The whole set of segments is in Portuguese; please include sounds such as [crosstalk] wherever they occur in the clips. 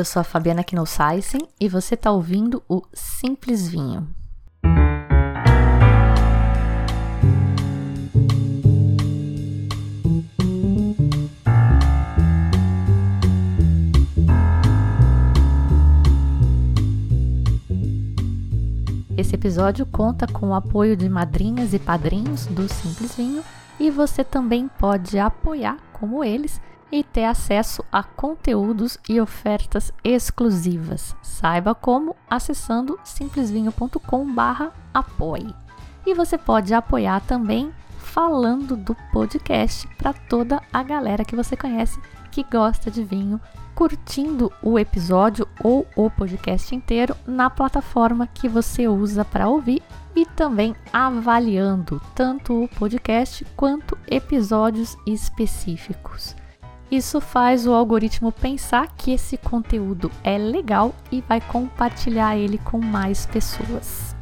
Eu sou a Fabiana Knossaisen e você está ouvindo o Simples Vinho. Esse episódio conta com o apoio de madrinhas e padrinhos do Simples Vinho e você também pode apoiar como eles e ter acesso a conteúdos e ofertas exclusivas. Saiba como acessando simplesvinho.com/apoie. E você pode apoiar também falando do podcast para toda a galera que você conhece que gosta de vinho, curtindo o episódio ou o podcast inteiro na plataforma que você usa para ouvir e também avaliando tanto o podcast quanto episódios específicos. Isso faz o algoritmo pensar que esse conteúdo é legal e vai compartilhar ele com mais pessoas.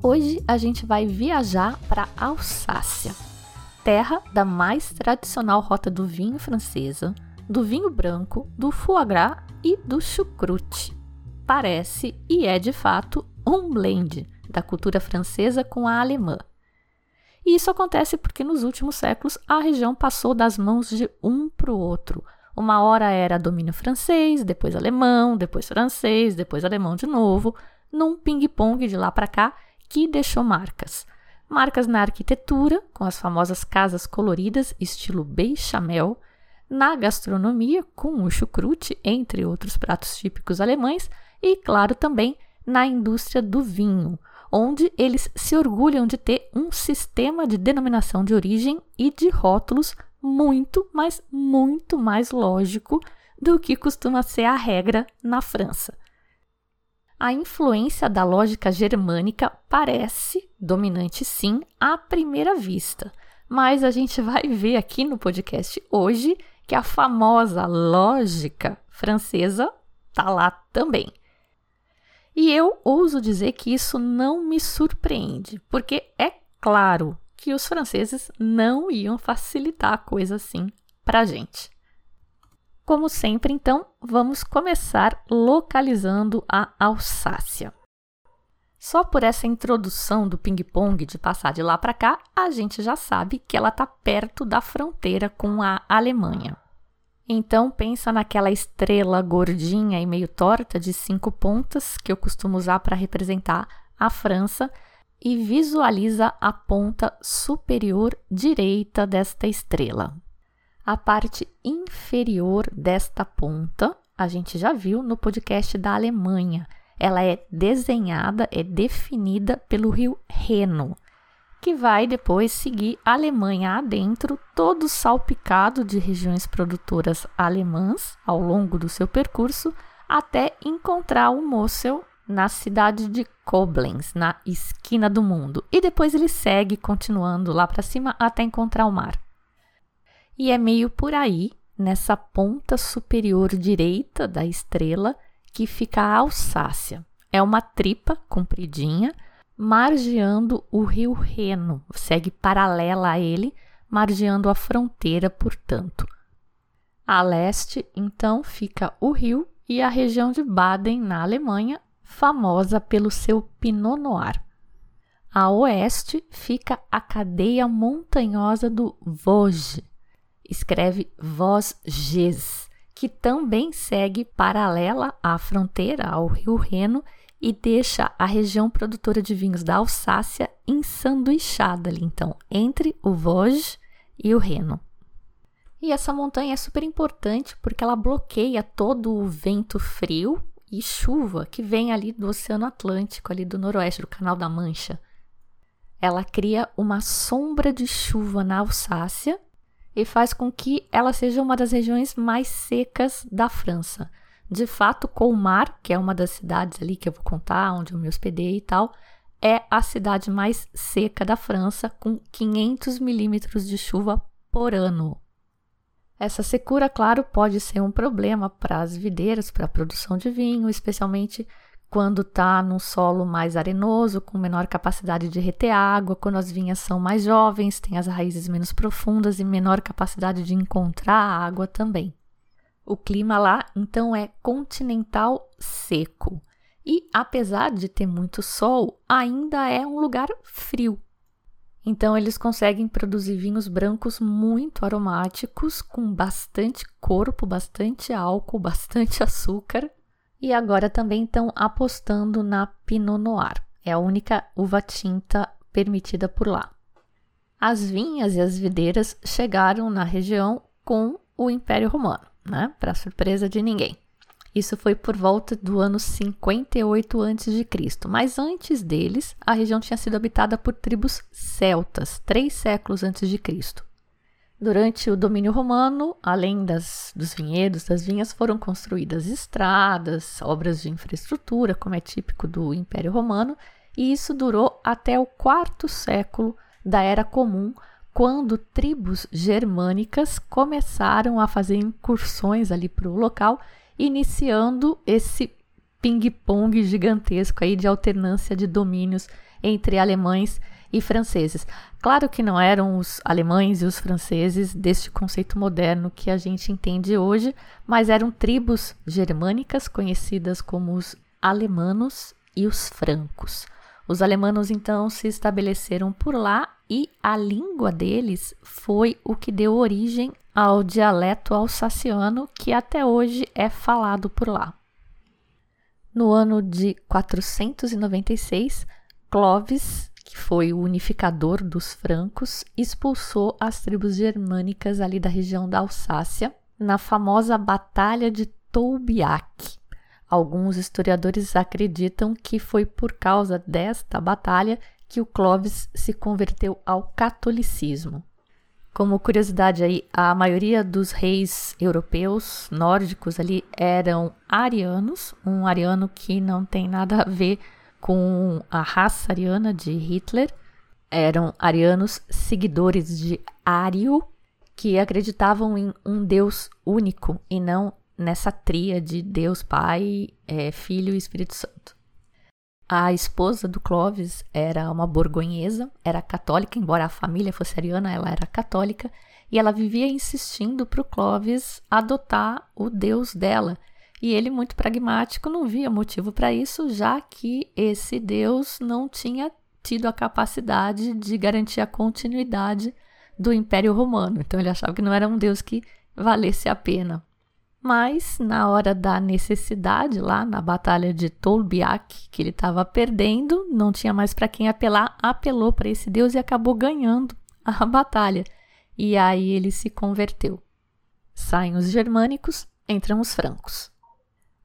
Hoje a gente vai viajar para Alsácia, terra da mais tradicional rota do vinho francesa, do vinho branco, do foie gras e do chucrute. Parece e é de fato um blend da cultura francesa com a alemã. E isso acontece porque nos últimos séculos a região passou das mãos de um para o outro. Uma hora era domínio francês, depois alemão, depois francês, depois alemão de novo, num ping-pong de lá para cá que deixou marcas. Marcas na arquitetura, com as famosas casas coloridas estilo bechamel, na gastronomia, com o chucrute, entre outros pratos típicos alemães, e, claro, também na indústria do vinho, onde eles se orgulham de ter um sistema de denominação de origem e de rótulos muito, mas muito mais lógico do que costuma ser a regra na França. A influência da lógica germânica parece dominante, sim, à primeira vista, mas a gente vai ver aqui no podcast hoje que a famosa lógica francesa está lá também. E eu ouso dizer que isso não me surpreende, porque é claro que os franceses não iam facilitar a coisa assim para a gente. Como sempre, então, vamos começar localizando a Alsácia. Só por essa introdução do ping-pong de passar de lá para cá, a gente já sabe que ela está perto da fronteira com a Alemanha. Então pensa naquela estrela gordinha e meio torta de cinco pontas que eu costumo usar para representar a França e visualiza a ponta superior direita desta estrela. A parte inferior desta ponta a gente já viu no podcast da Alemanha ela é desenhada, é definida pelo rio Reno, que vai depois seguir a Alemanha adentro, todo salpicado de regiões produtoras alemãs ao longo do seu percurso, até encontrar o Mosel na cidade de Koblenz, na esquina do mundo. E depois ele segue continuando lá para cima até encontrar o mar. E é meio por aí, nessa ponta superior direita da estrela, que fica a Alsácia. É uma tripa compridinha, margeando o rio Reno, segue paralela a ele, margeando a fronteira, portanto. A leste, então, fica o rio e a região de Baden, na Alemanha, famosa pelo seu Pinot Noir. A oeste fica a cadeia montanhosa do Vosges, escreve Vosges, que também segue paralela à fronteira ao rio Reno e deixa a região produtora de vinhos da Alsácia ensanduichada ali, então, entre o Vosges e o Reno. E essa montanha é super importante porque ela bloqueia todo o vento frio e chuva que vem ali do Oceano Atlântico, ali do noroeste, do Canal da Mancha. Ela cria uma sombra de chuva na Alsácia e faz com que ela seja uma das regiões mais secas da França. De fato, Colmar, que é uma das cidades ali que eu vou contar, onde eu me hospedei e tal, é a cidade mais seca da França, com 500 milímetros de chuva por ano. Essa secura, claro, pode ser um problema para as videiras, para a produção de vinho, especialmente quando está num solo mais arenoso, com menor capacidade de reter água, quando as vinhas são mais jovens, têm as raízes menos profundas e menor capacidade de encontrar água também. O clima lá, então, é continental seco. E apesar de ter muito sol, ainda é um lugar frio. Então, eles conseguem produzir vinhos brancos muito aromáticos, com bastante corpo, bastante álcool, bastante açúcar e agora também estão apostando na Pinot Noir. É a única uva tinta permitida por lá. As vinhas e as videiras chegaram na região com o Império Romano, né? Para surpresa de ninguém. Isso foi por volta do ano 58 a.C., mas antes deles, a região tinha sido habitada por tribos celtas, três séculos antes de Cristo. Durante o domínio romano, além das, dos vinhedos, das vinhas, foram construídas estradas, obras de infraestrutura, como é típico do Império Romano, e isso durou até o quarto século da Era Comum, quando tribos germânicas começaram a fazer incursões ali para o local, iniciando esse ping-pong gigantesco aí de alternância de domínios entre alemães e franceses. Claro que não eram os alemães e os franceses deste conceito moderno que a gente entende hoje, mas eram tribos germânicas conhecidas como os alemanos e os francos. Os alemanos então se estabeleceram por lá e a língua deles foi o que deu origem ao dialeto alsaciano que até hoje é falado por lá. No ano de 496, Clovis que foi o unificador dos francos, expulsou as tribos germânicas ali da região da Alsácia na famosa Batalha de Tolbiac. Alguns historiadores acreditam que foi por causa desta batalha que o Clovis se converteu ao catolicismo. Como curiosidade aí, a maioria dos reis europeus nórdicos ali eram arianos, um ariano que não tem nada a ver com a raça ariana de Hitler. Eram arianos seguidores de Ario, que acreditavam em um Deus único e não nessa tria de Deus Pai, é, Filho e Espírito Santo. A esposa do Clovis era uma borgonhesa, era católica, embora a família fosse ariana, ela era católica, e ela vivia insistindo para o Clovis adotar o Deus dela, e ele, muito pragmático, não via motivo para isso, já que esse Deus não tinha tido a capacidade de garantir a continuidade do Império Romano. Então ele achava que não era um Deus que valesse a pena. Mas na hora da necessidade, lá na batalha de Tolbiac, que ele estava perdendo, não tinha mais para quem apelar, apelou para esse Deus e acabou ganhando a [laughs] batalha. E aí ele se converteu. Saem os germânicos, entram os francos.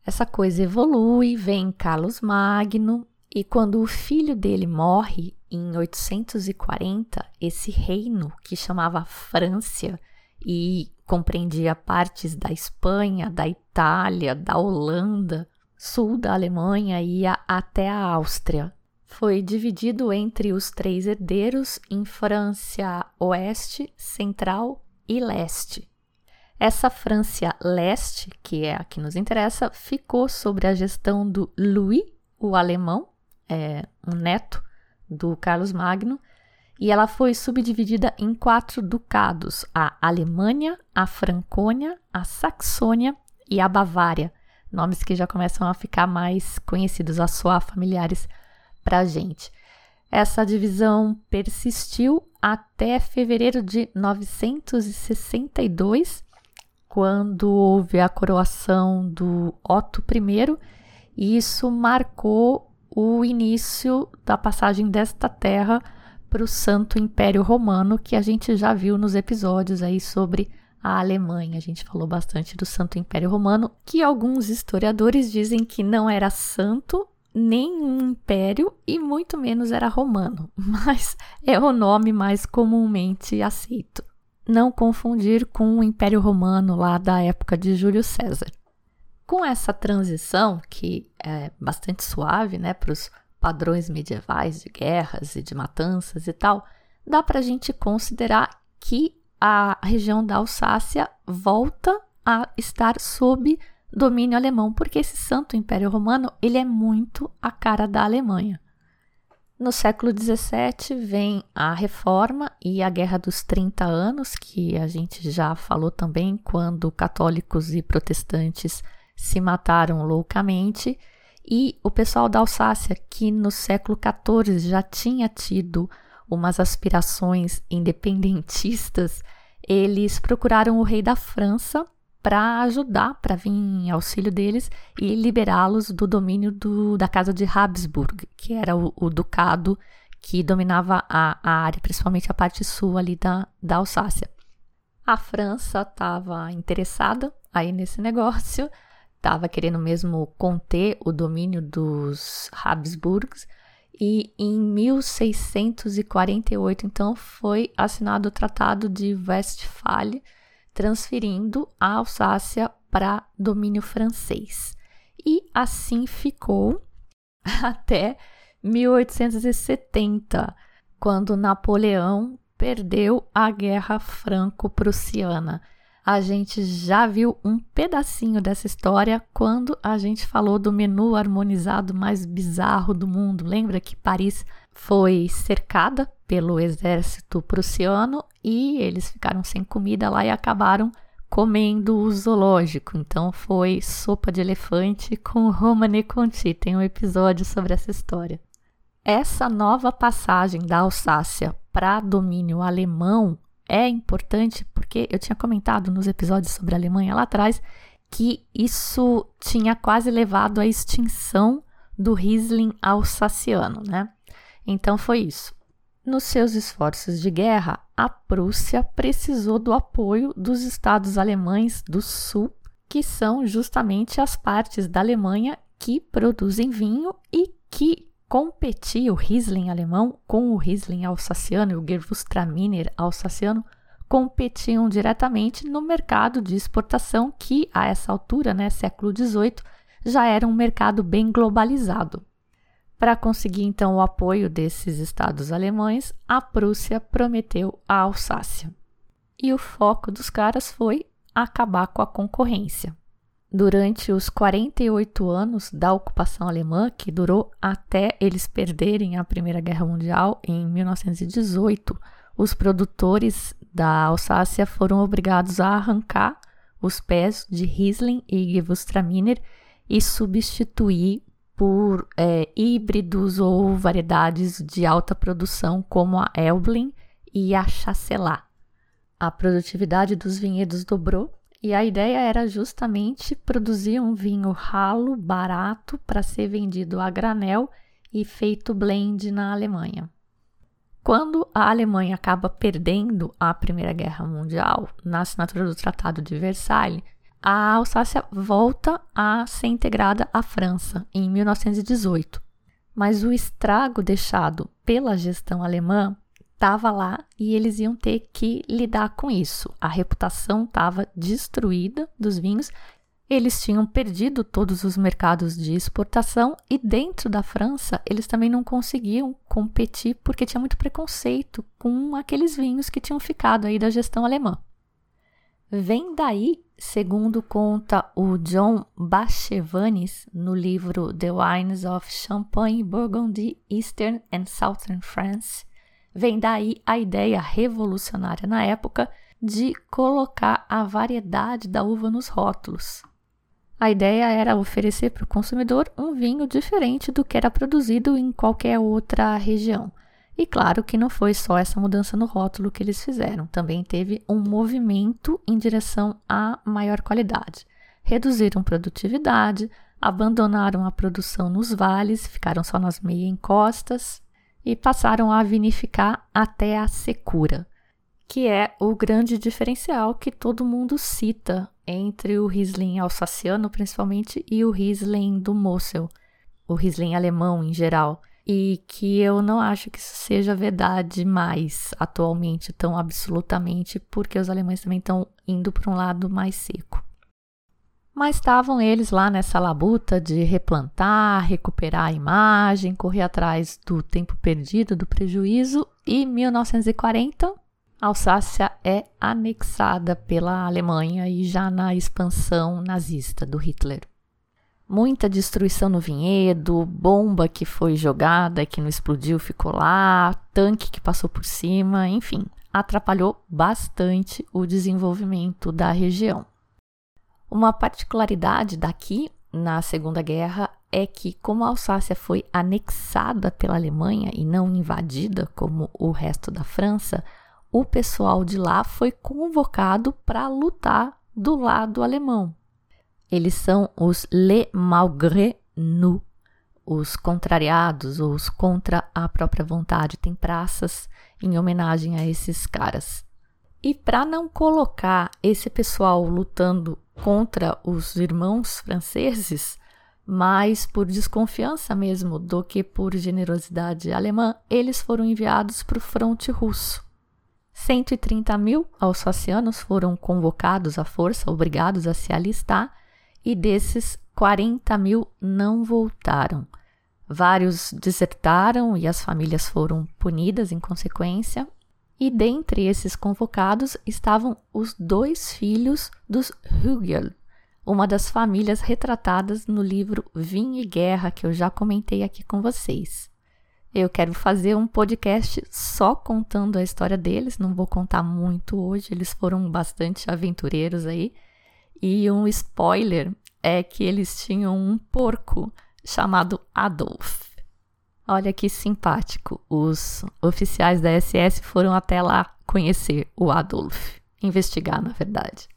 Essa coisa evolui, vem Carlos Magno, e quando o filho dele morre em 840, esse reino que chamava França e compreendia partes da Espanha, da Itália, da Holanda, sul da Alemanha e até a Áustria. Foi dividido entre os três herdeiros em França Oeste, Central e Leste. Essa França Leste, que é a que nos interessa, ficou sobre a gestão do Louis, o alemão, é, um neto do Carlos Magno, e ela foi subdividida em quatro ducados: a Alemanha, a Francônia, a Saxônia e a Bavária. Nomes que já começam a ficar mais conhecidos, a soar familiares para a gente. Essa divisão persistiu até fevereiro de 962 quando houve a coroação do Otto I, e isso marcou o início da passagem desta terra para o Santo Império Romano, que a gente já viu nos episódios aí sobre a Alemanha. A gente falou bastante do Santo Império Romano, que alguns historiadores dizem que não era santo nem um império e muito menos era romano, [laughs] mas é o nome mais comumente aceito não confundir com o Império Romano lá da época de Júlio César. Com essa transição, que é bastante suave né, para os padrões medievais de guerras e de matanças e tal, dá para a gente considerar que a região da Alsácia volta a estar sob domínio alemão, porque esse Santo Império Romano ele é muito a cara da Alemanha. No século XVII vem a Reforma e a Guerra dos 30 Anos, que a gente já falou também, quando católicos e protestantes se mataram loucamente, e o pessoal da Alsácia, que no século XIV já tinha tido umas aspirações independentistas, eles procuraram o rei da França para ajudar, para vir em auxílio deles e liberá-los do domínio do, da casa de Habsburg, que era o, o ducado que dominava a, a, área, principalmente a parte sul ali da, da Alsácia. A França estava interessada aí nesse negócio, estava querendo mesmo conter o domínio dos Habsburgs, e em 1648, então, foi assinado o Tratado de Westphalia, transferindo a Alsácia para domínio francês. E assim ficou [laughs] até 1870, quando Napoleão perdeu a Guerra Franco-Prussiana. A gente já viu um pedacinho dessa história quando a gente falou do menu harmonizado mais bizarro do mundo. Lembra que Paris foi cercada pelo exército prussiano e eles ficaram sem comida lá e acabaram comendo o zoológico. Então foi sopa de elefante com Romane Conti. Tem um episódio sobre essa história. Essa nova passagem da Alsácia para domínio alemão é importante porque eu tinha comentado nos episódios sobre a Alemanha lá atrás que isso tinha quase levado à extinção do Riesling alsaciano, né? Então foi isso. Nos seus esforços de guerra, a Prússia precisou do apoio dos estados alemães do sul, que são justamente as partes da Alemanha que produzem vinho e que competia o Riesling alemão com o Riesling alsaciano e o Gewürztraminer alsaciano competiam diretamente no mercado de exportação que a essa altura, né, século XVIII, já era um mercado bem globalizado. Para conseguir então o apoio desses estados alemães, a Prússia prometeu a Alsácia. E o foco dos caras foi acabar com a concorrência. Durante os 48 anos da ocupação alemã, que durou até eles perderem a Primeira Guerra Mundial em 1918, os produtores da Alsácia foram obrigados a arrancar os pés de Riesling e Gewürztraminer e substituir por é, híbridos ou variedades de alta produção como a Elblin e a Chasselas. A produtividade dos vinhedos dobrou e a ideia era justamente produzir um vinho ralo, barato, para ser vendido a granel e feito blend na Alemanha. Quando a Alemanha acaba perdendo a Primeira Guerra Mundial na assinatura do Tratado de Versalhes, a Alsácia volta a ser integrada à França em 1918. Mas o estrago deixado pela gestão alemã estava lá e eles iam ter que lidar com isso. A reputação estava destruída dos vinhos, eles tinham perdido todos os mercados de exportação e dentro da França eles também não conseguiam competir porque tinha muito preconceito com aqueles vinhos que tinham ficado aí da gestão alemã. Vem daí Segundo conta o John Bachevanis no livro The Wines of Champagne, Burgundy, Eastern and Southern France, vem daí a ideia revolucionária na época de colocar a variedade da uva nos rótulos. A ideia era oferecer para o consumidor um vinho diferente do que era produzido em qualquer outra região. E claro que não foi só essa mudança no rótulo que eles fizeram, também teve um movimento em direção à maior qualidade. Reduziram produtividade, abandonaram a produção nos vales, ficaram só nas meia encostas e passaram a vinificar até a secura, que é o grande diferencial que todo mundo cita entre o Riesling alsaciano, principalmente, e o Riesling do Mosel, o Riesling alemão em geral e que eu não acho que isso seja verdade mais atualmente, tão absolutamente, porque os alemães também estão indo para um lado mais seco. Mas estavam eles lá nessa labuta de replantar, recuperar a imagem, correr atrás do tempo perdido, do prejuízo, e 1940 Alsácia é anexada pela Alemanha e já na expansão nazista do Hitler. Muita destruição no vinhedo, bomba que foi jogada e que não explodiu ficou lá, tanque que passou por cima, enfim, atrapalhou bastante o desenvolvimento da região. Uma particularidade daqui na Segunda Guerra é que, como a Alsácia foi anexada pela Alemanha e não invadida como o resto da França, o pessoal de lá foi convocado para lutar do lado alemão. Eles são os Les Malgré Nous, os contrariados, ou os contra a própria vontade. Tem praças em homenagem a esses caras. E para não colocar esse pessoal lutando contra os irmãos franceses, mais por desconfiança mesmo do que por generosidade alemã, eles foram enviados para o fronte russo. 130 mil alsacianos foram convocados à força, obrigados a se alistar, e desses 40 mil não voltaram. Vários desertaram e as famílias foram punidas em consequência. E dentre esses convocados estavam os dois filhos dos Hügel, uma das famílias retratadas no livro Vinho e Guerra, que eu já comentei aqui com vocês. Eu quero fazer um podcast só contando a história deles, não vou contar muito hoje, eles foram bastante aventureiros aí. E um spoiler é que eles tinham um porco chamado Adolf. Olha que simpático. Os oficiais da SS foram até lá conhecer o Adolf, investigar, na verdade.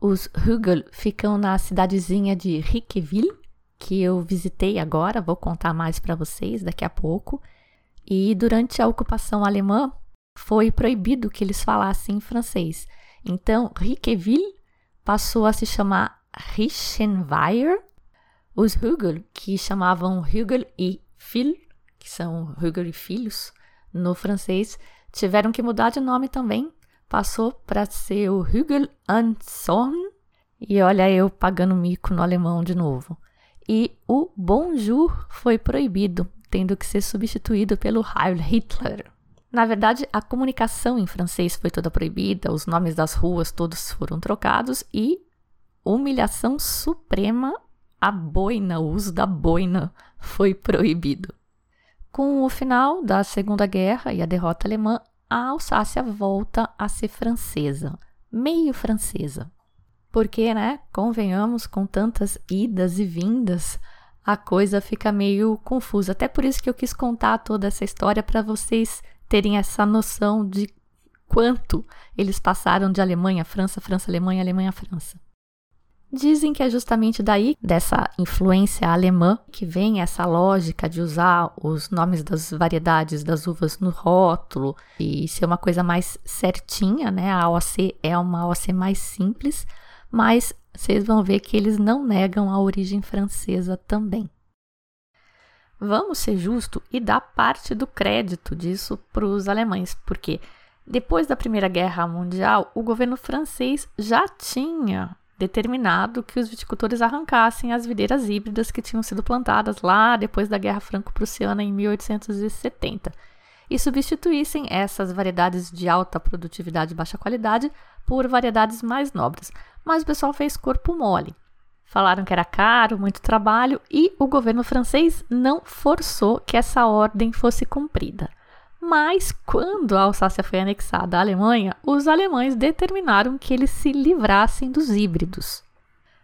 Os Hügel ficam na cidadezinha de Riqueville, que eu visitei agora, vou contar mais para vocês daqui a pouco. E durante a ocupação alemã foi proibido que eles falassem francês. Então, Riqueville passou a se chamar Richenweier. Os Hügel, que chamavam Hügel e Fil, que são Hügel e filhos, no francês, tiveram que mudar de nome também passou para ser o Hügel Anson. E olha eu pagando mico no alemão de novo. E o Bonjour foi proibido, tendo que ser substituído pelo Heil Hitler. Na verdade, a comunicação em francês foi toda proibida, os nomes das ruas todos foram trocados e humilhação suprema, a boina, o uso da boina foi proibido. Com o final da Segunda Guerra e a derrota alemã, a Alsácia volta a ser francesa, meio francesa. Porque, né, convenhamos, com tantas idas e vindas, a coisa fica meio confusa. Até por isso que eu quis contar toda essa história para vocês terem essa noção de quanto eles passaram de Alemanha França, França, Alemanha, Alemanha, França. Dizem que é justamente daí, dessa influência alemã, que vem essa lógica de usar os nomes das variedades das uvas no rótulo e ser uma coisa mais certinha, né? A OC é uma OC mais simples, mas vocês vão ver que eles não negam a origem francesa também. Vamos ser justo e dar parte do crédito disso para os alemães, porque depois da Primeira Guerra Mundial, o governo francês já tinha determinado que os viticultores arrancassem as videiras híbridas que tinham sido plantadas lá depois da Guerra Franco-Prussiana em 1870 e substituíssem essas variedades de alta produtividade e baixa qualidade por variedades mais nobres. Mas o pessoal fez corpo mole. Falaram que era caro, muito trabalho e o governo francês não forçou que essa ordem fosse cumprida. Mas quando a Alsácia foi anexada à Alemanha, os alemães determinaram que eles se livrassem dos híbridos.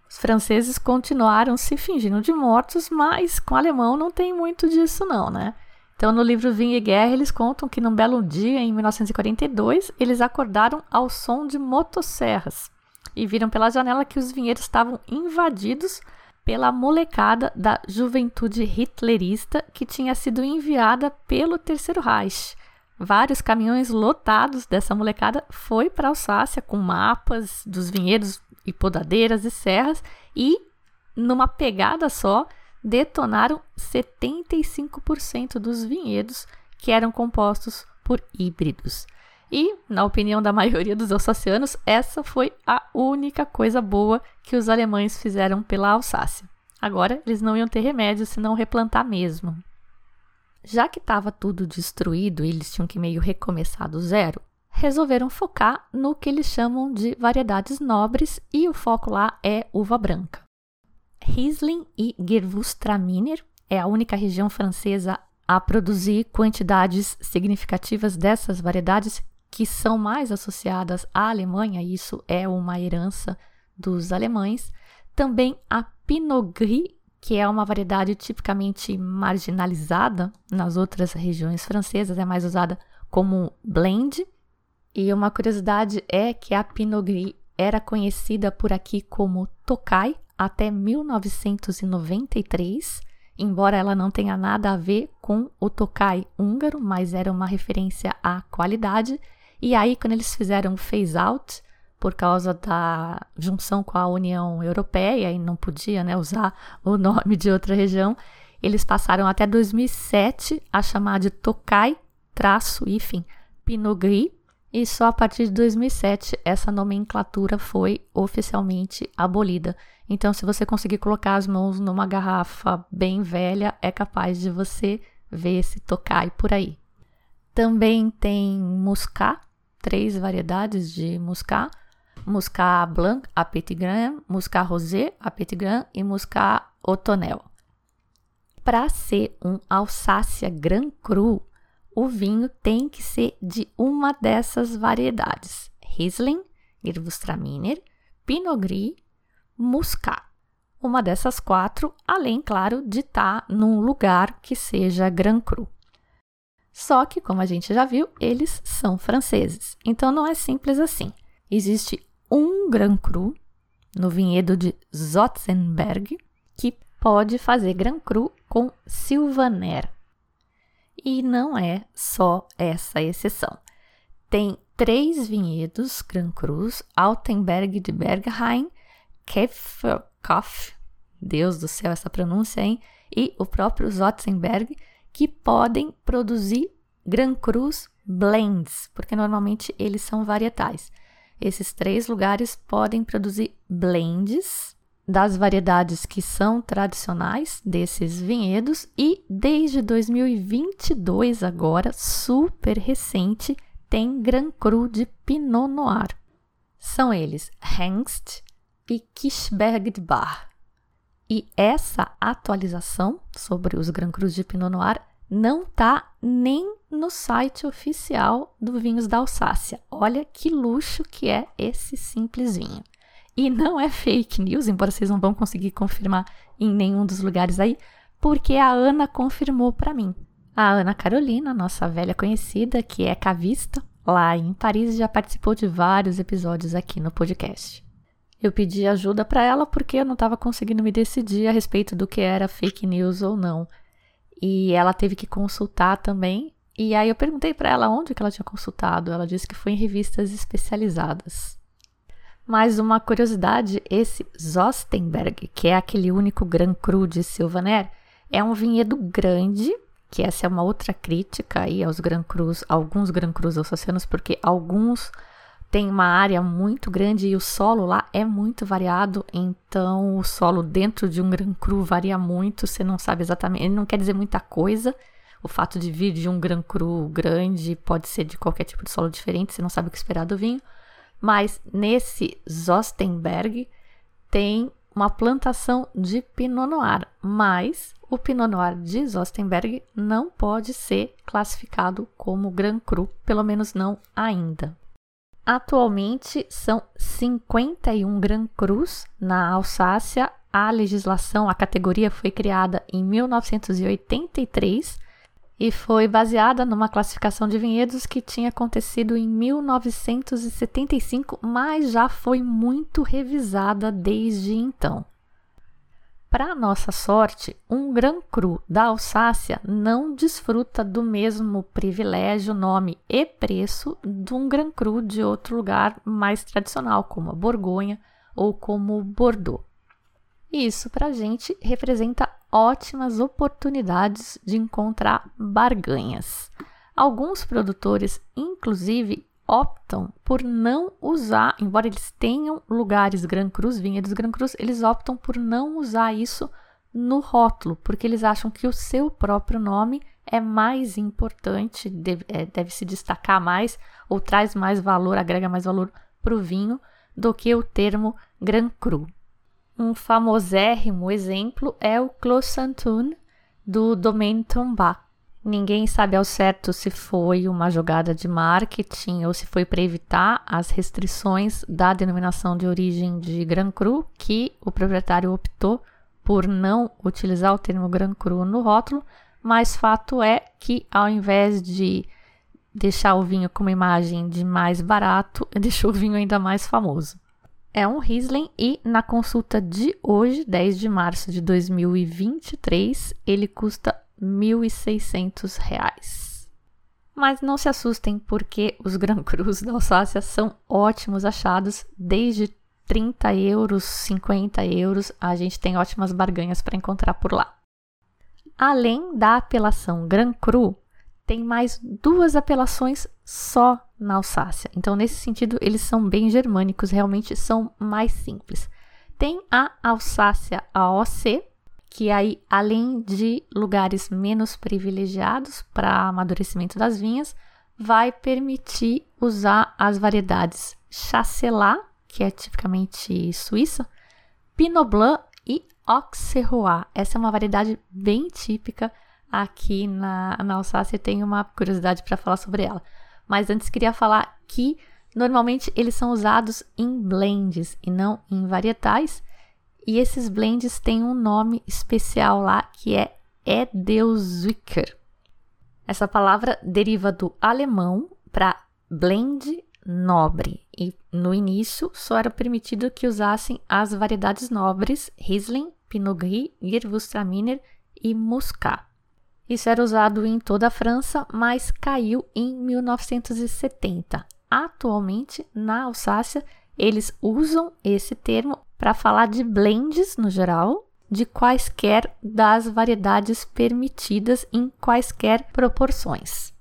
Os franceses continuaram se fingindo de mortos, mas com o alemão não tem muito disso não, né? Então, no livro Vinha e Guerra, eles contam que num belo dia, em 1942, eles acordaram ao som de motosserras e viram pela janela que os vinhedos estavam invadidos pela molecada da juventude hitlerista que tinha sido enviada pelo Terceiro Reich. Vários caminhões lotados dessa molecada foi para Alsácia com mapas dos vinhedos e podadeiras e serras e numa pegada só detonaram 75% dos vinhedos que eram compostos por híbridos. E, na opinião da maioria dos alsacianos, essa foi a única coisa boa que os alemães fizeram pela Alsácia. Agora, eles não iam ter remédio senão replantar mesmo. Já que estava tudo destruído e eles tinham que meio recomeçar do zero, resolveram focar no que eles chamam de variedades nobres e o foco lá é uva branca. Riesling e Gewürztraminer é a única região francesa a produzir quantidades significativas dessas variedades que são mais associadas à Alemanha, isso é uma herança dos alemães. Também a Pinot Gris, que é uma variedade tipicamente marginalizada nas outras regiões francesas, é mais usada como blend. E uma curiosidade é que a Pinot Gris era conhecida por aqui como Tokai até 1993, embora ela não tenha nada a ver com o Tokai húngaro, mas era uma referência à qualidade. E aí, quando eles fizeram o phase out, por causa da junção com a União Europeia e não podia né, usar o nome de outra região, eles passaram até 2007 a chamar de Tokai, traço, hífen, Pinot Gris, e só a partir de 2007 essa nomenclatura foi oficialmente abolida. Então, se você conseguir colocar as mãos numa garrafa bem velha, é capaz de você ver esse Tokai por aí. Também tem Muscat, três variedades de Muscat, Muscat Blanc a Petit Grain, Muscat Rosé a Petit Grain e Muscat Otonel. Para ser um Alsácia Grand Cru, o vinho tem que ser de uma dessas variedades: Riesling, Gewürztraminer, Pinot Gris, Muscat. Uma dessas quatro, além, claro, de estar tá num lugar que seja Grand Cru. Só que, como a gente já viu, eles são franceses. Então não é simples assim. Existe um Grand Cru no vinhedo de Zotzenberg que pode fazer Grand Cru com Sylvaner. E não é só essa exceção. Tem três vinhedos Grand Crus, Altenberg de Bergheim, Kefferkopf, Deus do céu essa pronúncia, hein? E o próprio Zotzenberg, que podem produzir Grand Crus blends, porque normalmente eles são varietais. Esses três lugares podem produzir blends das variedades que são tradicionais desses vinhedos e desde 2022 agora, super recente, tem Grand Cru de Pinot Noir. São eles Hengst e Kischberg de Bar. E essa atualização sobre os Grand Crus de Pinot Noir não tá nem no site oficial do Vinhos da Alsácia. Olha que luxo que é esse simples vinho. E não é fake news, embora vocês não vão conseguir confirmar em nenhum dos lugares aí, porque a Ana confirmou para mim. A Ana Carolina, nossa velha conhecida, que é cavista, lá em Paris, já participou de vários episódios aqui no podcast. Eu pedi ajuda para ela porque eu não estava conseguindo me decidir a respeito do que era fake news ou não e ela teve que consultar também. E aí eu perguntei para ela onde que ela tinha consultado. Ela disse que foi em revistas especializadas. Mais uma curiosidade, esse Zostenberg, que é aquele único Gran Cru de Silvaner, é um vinhedo grande, que essa é uma outra crítica aí aos Gran Crus, alguns Gran Crus alsacianos, porque alguns tem uma área muito grande e o solo lá é muito variado, então o solo dentro de um Gran Cru varia muito, você não sabe exatamente, ele não quer dizer muita coisa. O fato de vir de um Gran Cru grande pode ser de qualquer tipo de solo diferente, você não sabe o que esperar do vinho. Mas nesse Zostenberg tem uma plantação de Pinot Noir, mas o Pinot Noir de Zostenberg não pode ser classificado como Gran Cru, pelo menos não ainda. Atualmente são 51 Gran Crus na Alsácia. A legislação, a categoria foi criada em 1983 e foi baseada numa classificação de vinhedos que tinha acontecido em 1975, mas já foi muito revisada desde então. Para nossa sorte, um Gran Cru da Alsácia não desfruta do mesmo privilégio, nome e preço de um Gran Cru de outro lugar mais tradicional, como a Borgonha ou como Bordeaux. Isso para a gente representa ótimas oportunidades de encontrar barganhas. Alguns produtores, inclusive, optam por não usar, embora eles tenham lugares Gran Cruz, vinhedos Gran Cruz, eles optam por não usar isso no rótulo, porque eles acham que o seu próprio nome é mais importante, deve, é, deve se destacar mais ou traz mais valor, agrega mais valor para o vinho do que o termo Grand Cru. Um famosérrimo exemplo é o Clos Santun do Domaine Tombac. Ninguém sabe ao certo se foi uma jogada de marketing ou se foi para evitar as restrições da denominação de origem de Grand Cru, que o proprietário optou por não utilizar o termo Grand Cru no rótulo, mas fato é que ao invés de deixar o vinho com uma imagem de mais barato, [laughs] deixou o vinho ainda mais famoso. É um Riesling e na consulta de hoje, 10 de março de 2023, ele custa R$ 1.600. Mas não se assustem porque os Gran Crus da Alsácia são ótimos achados desde 30 euros, 50 euros, a gente tem ótimas barganhas para encontrar por lá. Além da apelação Gran Cru, tem mais duas apelações só na Alsácia. Então, nesse sentido, eles são bem germânicos, realmente são mais simples. Tem a Alsácia AOC, que aí, além de lugares menos privilegiados para amadurecimento das vinhas, vai permitir usar as variedades Chasselas, que é tipicamente suíça, Pinot Blanc e Auxerrois. Essa é uma variedade bem típica aqui na, na Alsácia tenho uma curiosidade para falar sobre ela. Mas antes queria falar que normalmente eles são usados em blends e não em varietais. E esses blends têm um nome especial lá que é Edelzwicker. Essa palavra deriva do alemão para blend nobre e no início só era permitido que usassem as variedades nobres Riesling, Pinot Gris, Gewürztraminer e Muscat. Isso era usado em toda a França, mas caiu em 1970. Atualmente, na Alsácia, eles usam esse termo para falar de blends no geral, de quaisquer das variedades permitidas em quaisquer proporções.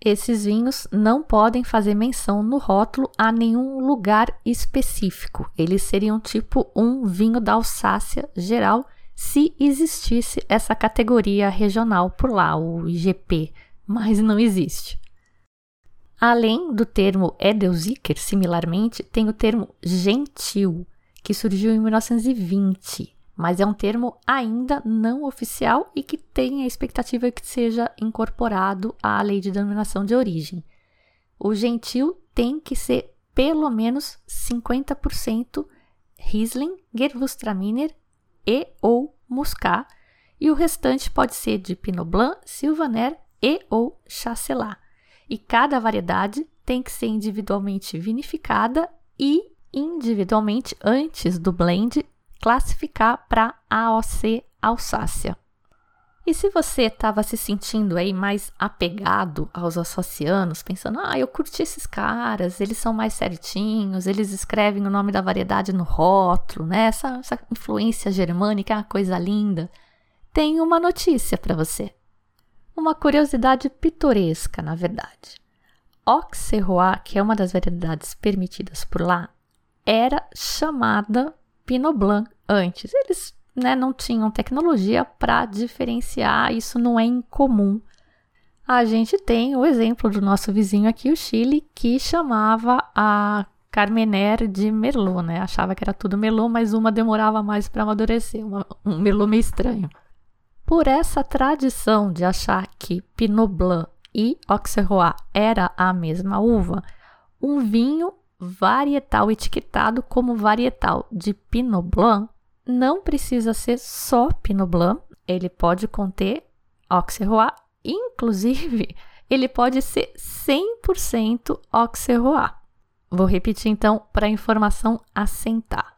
Esses vinhos não podem fazer menção no rótulo a nenhum lugar específico. Eles seriam tipo um vinho da Alsácia geral se existisse essa categoria regional por lá, o IGP, mas não existe. Além do termo Edelsiker, similarmente, tem o termo gentil, que surgiu em 1920, mas é um termo ainda não oficial e que tem a expectativa que seja incorporado à lei de denominação de origem. O gentil tem que ser pelo menos 50% Riesling, Gewürztraminer e ou Muscat, e o restante pode ser de Pinot Blanc, Sylvaner e ou Chasselas. E cada variedade tem que ser individualmente vinificada e individualmente antes do blend classificar para AOC Alsácia. E se você estava se sentindo aí mais apegado aos alsacianos, pensando, ah, eu curti esses caras, eles são mais certinhos, eles escrevem o nome da variedade no rótulo, né? Essa, essa influência germânica é uma coisa linda. Tenho uma notícia para você. Uma curiosidade pitoresca, na verdade. Auxerrois, que é uma das variedades permitidas por lá, era chamada Pinot Blanc antes. Eles né, não tinham tecnologia para diferenciar, isso não é incomum. A gente tem o exemplo do nosso vizinho aqui, o Chile, que chamava a Carmener de Merlot, né? Achava que era tudo Merlot, mas uma demorava mais para amadurecer, uma, um Merlot meio estranho. Por essa tradição de achar que Pinot Blanc e Auxerrois era a mesma uva, um vinho varietal etiquetado como varietal de Pinot Blanc não precisa ser só Pinot Blanc, ele pode conter Auxerrois, inclusive [laughs] ele pode ser 100% Auxerrois. Vou repetir então para a informação assentar.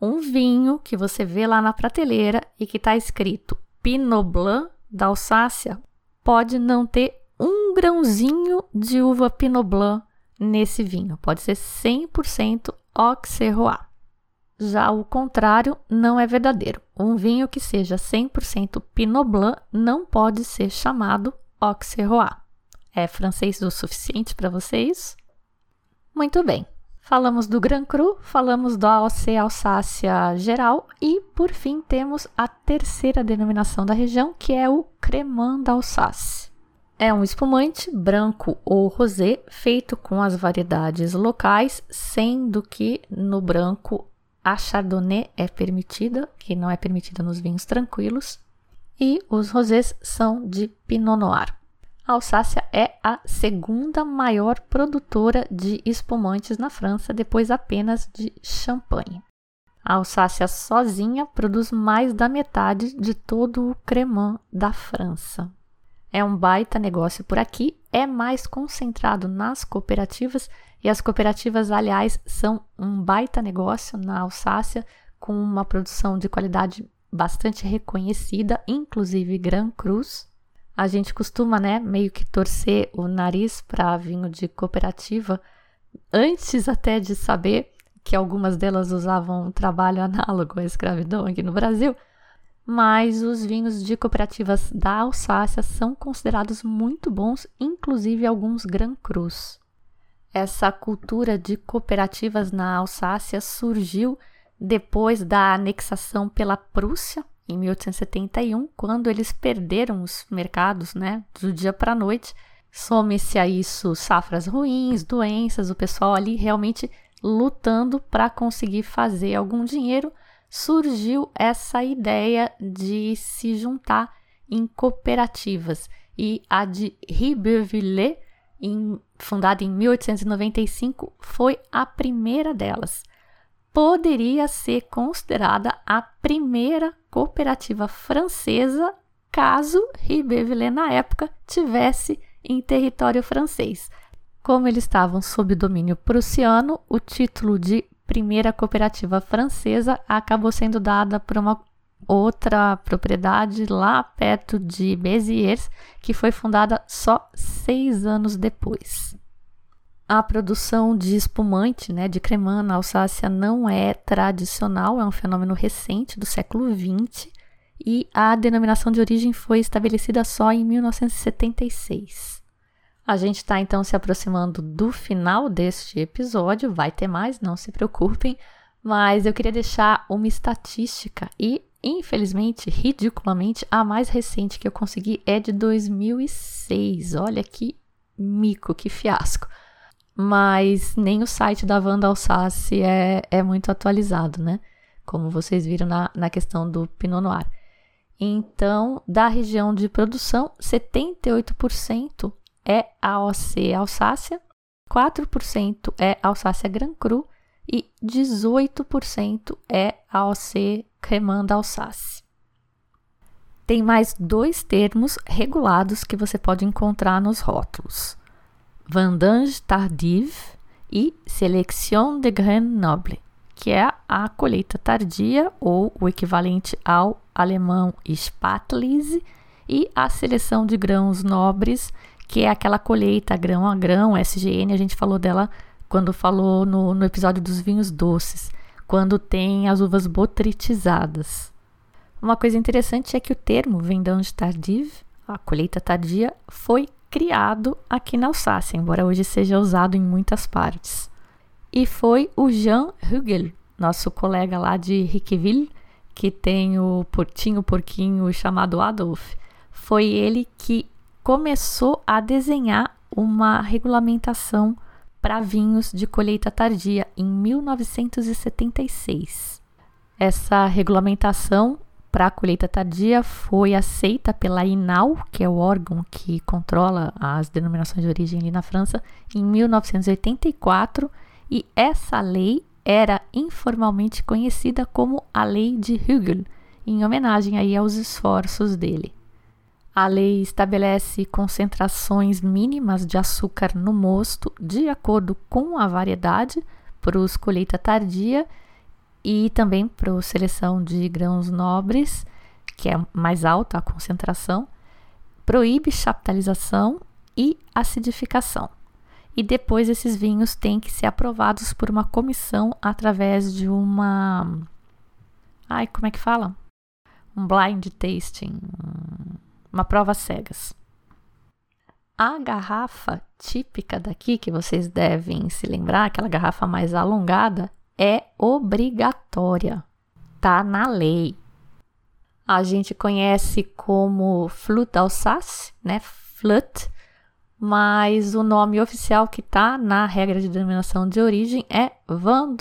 Um vinho que você vê lá na prateleira e que está escrito Pinot Blanc da Alsácia pode não ter um grãozinho de uva Pinot Blanc nesse vinho, pode ser 100% Auxerrois. Já o contrário não é verdadeiro. Um vinho que seja 100% Pinot Blanc não pode ser chamado Auxerrois. É francês o suficiente para vocês? Muito bem. Falamos do Gran Cru, falamos do AOC Alsácia geral e, por fim, temos a terceira denominação da região, que é o Cremant d'Alsace. É um espumante branco ou rosé feito com as variedades locais, sendo que no branco a Chardonnay é permitida, que não é permitida nos vinhos tranquilos, e os rosés são de Pinot Noir. A Alsácia é a segunda maior produtora de espumantes na França, depois apenas de champanhe. A Alsácia sozinha produz mais da metade de todo o cremant da França. É um baita negócio por aqui, é mais concentrado nas cooperativas e as cooperativas, aliás, são um baita negócio na Alsácia com uma produção de qualidade bastante reconhecida, inclusive Gran Cruz a gente costuma, né, meio que torcer o nariz para vinho de cooperativa antes até de saber que algumas delas usavam um trabalho análogo à escravidão aqui no Brasil. Mas os vinhos de cooperativas da Alsácia são considerados muito bons, inclusive alguns Gran Cruz. Essa cultura de cooperativas na Alsácia surgiu depois da anexação pela Prússia em 1871, quando eles perderam os mercados, né, do dia para a noite. Some-se a isso safras ruins, doenças, o pessoal ali realmente lutando para conseguir fazer algum dinheiro. Surgiu essa ideia de se juntar em cooperativas e a de Ribeauvillé, fundada em 1895, foi a primeira delas poderia ser considerada a primeira cooperativa francesa caso Ribeauvillé na época tivesse em território francês. Como eles estavam sob domínio prussiano, o título de primeira cooperativa francesa acabou sendo dada por uma outra propriedade lá perto de Béziers, que foi fundada só seis anos depois. A produção de espumante, né, de cremã na Alsácia não é tradicional, é um fenômeno recente do século XX e a denominação de origem foi estabelecida só em 1976. A gente está então se aproximando do final deste episódio, vai ter mais, não se preocupem, mas eu queria deixar uma estatística e, infelizmente, ridiculamente, a mais recente que eu consegui é de 2006. Olha que mico, que fiasco mas nem o site da Wanda Alsace é, é muito atualizado, né? Como vocês viram na, na questão do Pinot Noir. Então, da região de produção, 78% é AOC Alsácia, 4% é Alsácia Gran Cru e 18% é AOC Cremant d'Alsace. Tem mais dois termos regulados que você pode encontrar nos rótulos vendange tardive e sélection de graines nobles, que é a colheita tardia ou o equivalente ao alemão Spatlese e a seleção de grãos nobres, que é aquela colheita grão a grão, SGN, a gente falou dela quando falou no, no episódio dos vinhos doces, quando tem as uvas botritizadas. Uma coisa interessante é que o termo vendange tardive, a colheita tardia, foi criado aqui na Alsácia, embora hoje seja usado em muitas partes. E foi o Jean Hugel, nosso colega lá de Riqueville, que tem o portinho porquinho chamado Adolf. Foi ele que começou a desenhar uma regulamentação para vinhos de colheita tardia em 1976. Essa regulamentação para a colheita tardia foi aceita pela INAU, que é o órgão que controla as denominações de origem ali na França, em 1984, e essa lei era informalmente conhecida como a Lei de Hügel, em homenagem aí aos esforços dele. A lei estabelece concentrações mínimas de açúcar no mosto de acordo com a variedade para os colheita tardia e também para seleção de grãos nobres, que é mais alta a concentração, proíbe chaptalização e acidificação. E depois esses vinhos têm que ser aprovados por uma comissão através de uma. Ai, como é que fala? Um blind tasting, uma prova cegas. a garrafa típica daqui, que vocês devem se lembrar, aquela garrafa mais alongada, é obrigatória. Tá na lei. A gente conhece como Flûte d'Alsace, né? Flûte, mas o nome oficial que tá na regra de denominação de origem é Rhin,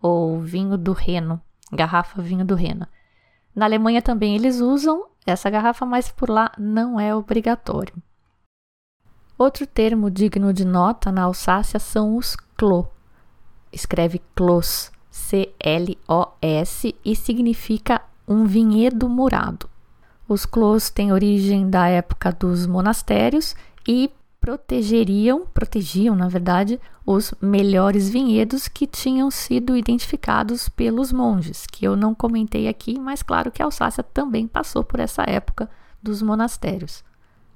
ou vinho do Reno, garrafa vinho do Reno. Na Alemanha também eles usam essa garrafa, mas por lá não é obrigatório. Outro termo digno de nota na Alsácia são os clos. Escreve clos, C-L-O-S, e significa um vinhedo murado. Os clos têm origem da época dos monastérios e protegeriam, protegiam, na verdade, os melhores vinhedos que tinham sido identificados pelos monges, que eu não comentei aqui, mas claro que a Alsácia também passou por essa época dos monastérios.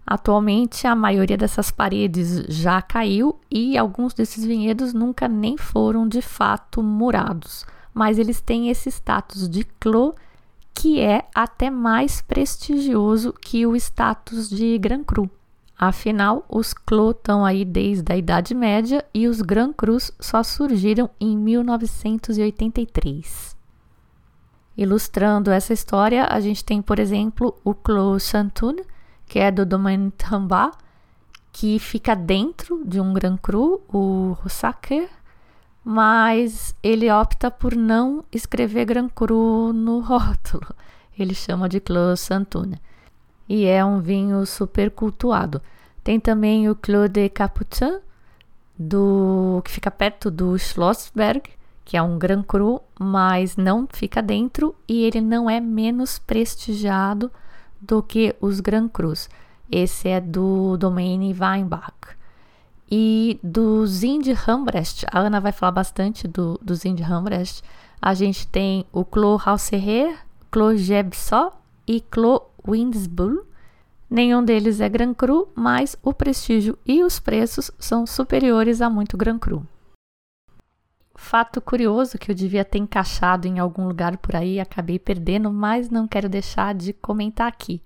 Atualmente, a maioria dessas paredes já caiu e alguns desses vinhedos nunca nem foram de fato murados, mas eles têm esse status de clos que é até mais prestigioso que o status de Grand Cru. Afinal, os Clos estão aí desde a Idade Média e os Grand Crus só surgiram em 1983. Ilustrando essa história, a gente tem, por exemplo, o Clos Chantun, que é do Domaine Tamba, que fica dentro de um Grand Cru, o Rossaker, mas ele opta por não escrever Grand Cru no rótulo. Ele chama de Clos Chantun e é um vinho super cultuado. Tem também o Clos de Capucin, do, que fica perto do Schlossberg, que é um Grand Cru, mas não fica dentro e ele não é menos prestigiado do que os Grand Crus. Esse é do Domaine Weinbach. E do Zind Hambrecht, a Ana vai falar bastante do, do Zind Hambrecht. A gente tem o Clos Hausserrer, Clos Gebsó e Clos Windsbull. Nenhum deles é Gran Cru, mas o prestígio e os preços são superiores a muito Gran Cru. Fato curioso que eu devia ter encaixado em algum lugar por aí acabei perdendo, mas não quero deixar de comentar aqui.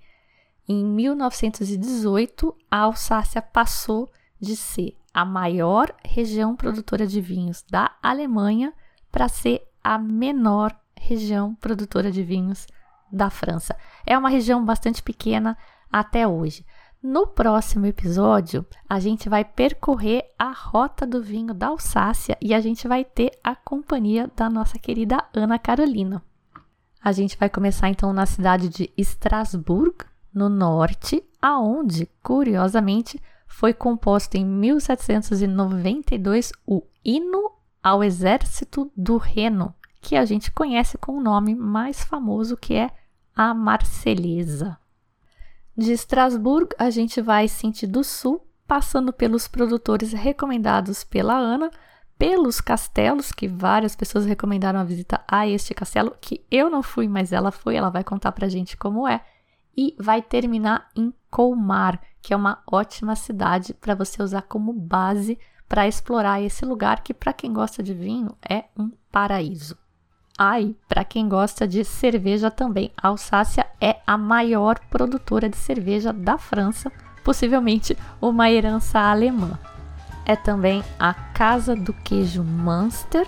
Em 1918, a Alsácia passou de ser a maior região produtora de vinhos da Alemanha para ser a menor região produtora de vinhos da França. É uma região bastante pequena até hoje. No próximo episódio, a gente vai percorrer a rota do vinho da Alsácia e a gente vai ter a companhia da nossa querida Ana Carolina. A gente vai começar então na cidade de Estrasburgo, no norte, aonde, curiosamente, foi composto em 1792 o hino ao exército do Reno, que a gente conhece com o nome mais famoso que é a Marselhesa. De Estrasburgo, a gente vai sentido sul, passando pelos produtores recomendados pela Ana, pelos castelos, que várias pessoas recomendaram a visita a este castelo, que eu não fui, mas ela foi, ela vai contar pra gente como é, e vai terminar em Colmar, que é uma ótima cidade para você usar como base para explorar esse lugar que para quem gosta de vinho é um paraíso. Ai, para quem gosta de cerveja também, a Alsácia é a maior produtora de cerveja da França, possivelmente uma herança alemã. É também a casa do queijo Munster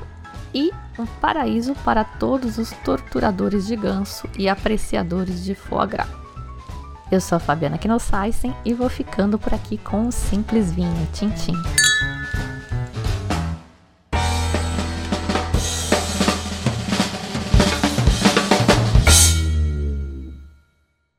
e um paraíso para todos os torturadores de ganso e apreciadores de foie gras. Eu sou a Fabiana Knossaisen e vou ficando por aqui com um simples vinho. Tchim, tchim.